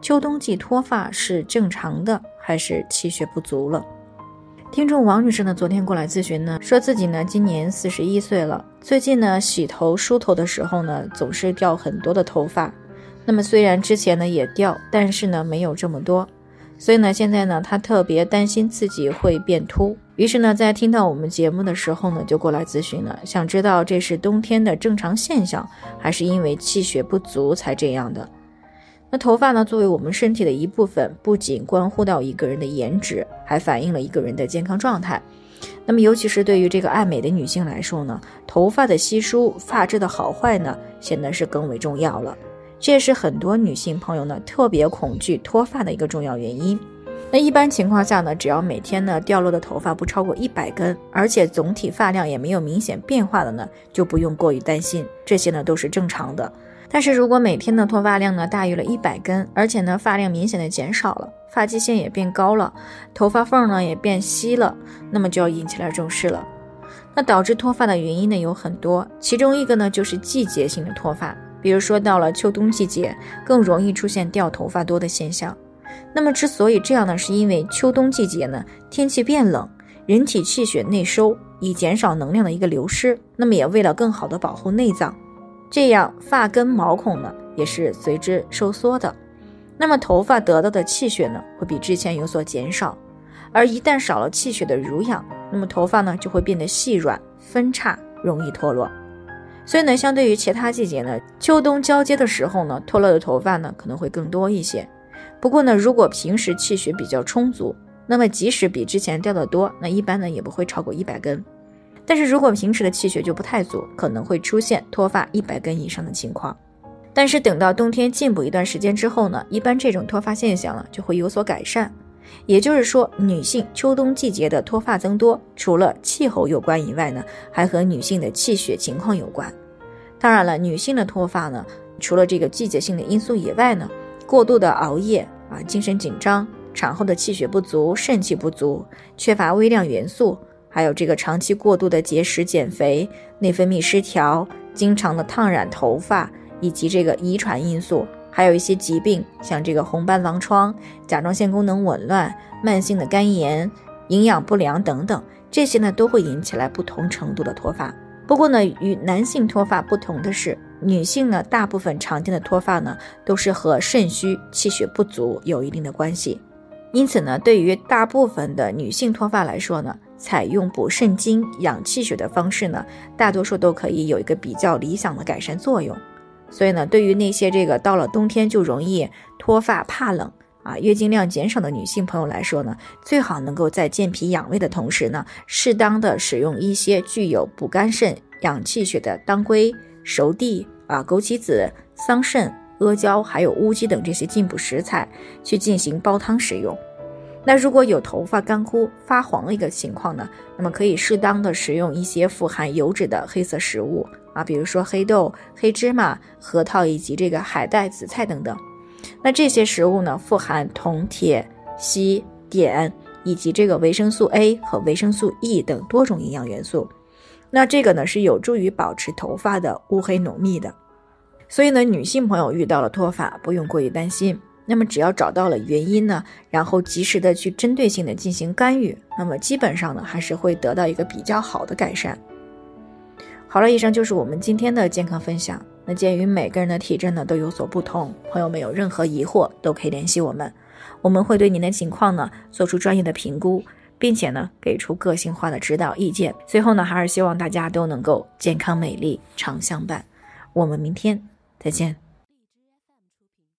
秋冬季脱发是正常的还是气血不足了？听众王女士呢，昨天过来咨询呢，说自己呢今年四十一岁了，最近呢洗头梳头的时候呢，总是掉很多的头发。那么虽然之前呢也掉，但是呢没有这么多，所以呢现在呢她特别担心自己会变秃，于是呢在听到我们节目的时候呢，就过来咨询了，想知道这是冬天的正常现象，还是因为气血不足才这样的？那头发呢，作为我们身体的一部分，不仅关乎到一个人的颜值，还反映了一个人的健康状态。那么，尤其是对于这个爱美的女性来说呢，头发的稀疏、发质的好坏呢，显得是更为重要了。这也是很多女性朋友呢特别恐惧脱发的一个重要原因。那一般情况下呢，只要每天呢掉落的头发不超过一百根，而且总体发量也没有明显变化的呢，就不用过于担心，这些呢都是正常的。但是如果每天的脱发量呢大于了一百根，而且呢发量明显的减少了，发际线也变高了，头发缝呢也变稀了，那么就要引起来重视了。那导致脱发的原因呢有很多，其中一个呢就是季节性的脱发，比如说到了秋冬季节，更容易出现掉头发多的现象。那么之所以这样呢，是因为秋冬季节呢天气变冷，人体气血内收，以减少能量的一个流失，那么也为了更好的保护内脏。这样发根毛孔呢也是随之收缩的，那么头发得到的气血呢会比之前有所减少，而一旦少了气血的濡养，那么头发呢就会变得细软分叉，容易脱落。所以呢，相对于其他季节呢，秋冬交接的时候呢，脱落的头发呢可能会更多一些。不过呢，如果平时气血比较充足，那么即使比之前掉的多，那一般呢也不会超过一百根。但是如果平时的气血就不太足，可能会出现脱发一百根以上的情况。但是等到冬天进补一段时间之后呢，一般这种脱发现象呢就会有所改善。也就是说，女性秋冬季节的脱发增多，除了气候有关以外呢，还和女性的气血情况有关。当然了，女性的脱发呢，除了这个季节性的因素以外呢，过度的熬夜啊，精神紧张，产后的气血不足、肾气不足，缺乏微量元素。还有这个长期过度的节食减肥、内分泌失调、经常的烫染头发，以及这个遗传因素，还有一些疾病，像这个红斑狼疮、甲状腺功能紊乱、慢性的肝炎、营养不良等等，这些呢都会引起来不同程度的脱发。不过呢，与男性脱发不同的是，女性呢大部分常见的脱发呢都是和肾虚、气血不足有一定的关系。因此呢，对于大部分的女性脱发来说呢，采用补肾精、养气血的方式呢，大多数都可以有一个比较理想的改善作用。所以呢，对于那些这个到了冬天就容易脱发、怕冷啊、月经量减少的女性朋友来说呢，最好能够在健脾养胃的同时呢，适当的使用一些具有补肝肾、养气血的当归、熟地啊、枸杞子、桑葚、阿胶，还有乌鸡等这些进补食材去进行煲汤使用。那如果有头发干枯发黄的一个情况呢，那么可以适当的食用一些富含油脂的黑色食物啊，比如说黑豆、黑芝麻、核桃以及这个海带、紫菜等等。那这些食物呢，富含铜、铁、硒、碘以及这个维生素 A 和维生素 E 等多种营养元素。那这个呢是有助于保持头发的乌黑浓密的。所以呢，女性朋友遇到了脱发，不用过于担心。那么只要找到了原因呢，然后及时的去针对性的进行干预，那么基本上呢还是会得到一个比较好的改善。好了，以上就是我们今天的健康分享。那鉴于每个人的体质呢都有所不同，朋友们有任何疑惑都可以联系我们，我们会对您的情况呢做出专业的评估，并且呢给出个性化的指导意见。最后呢，还是希望大家都能够健康美丽常相伴。我们明天再见。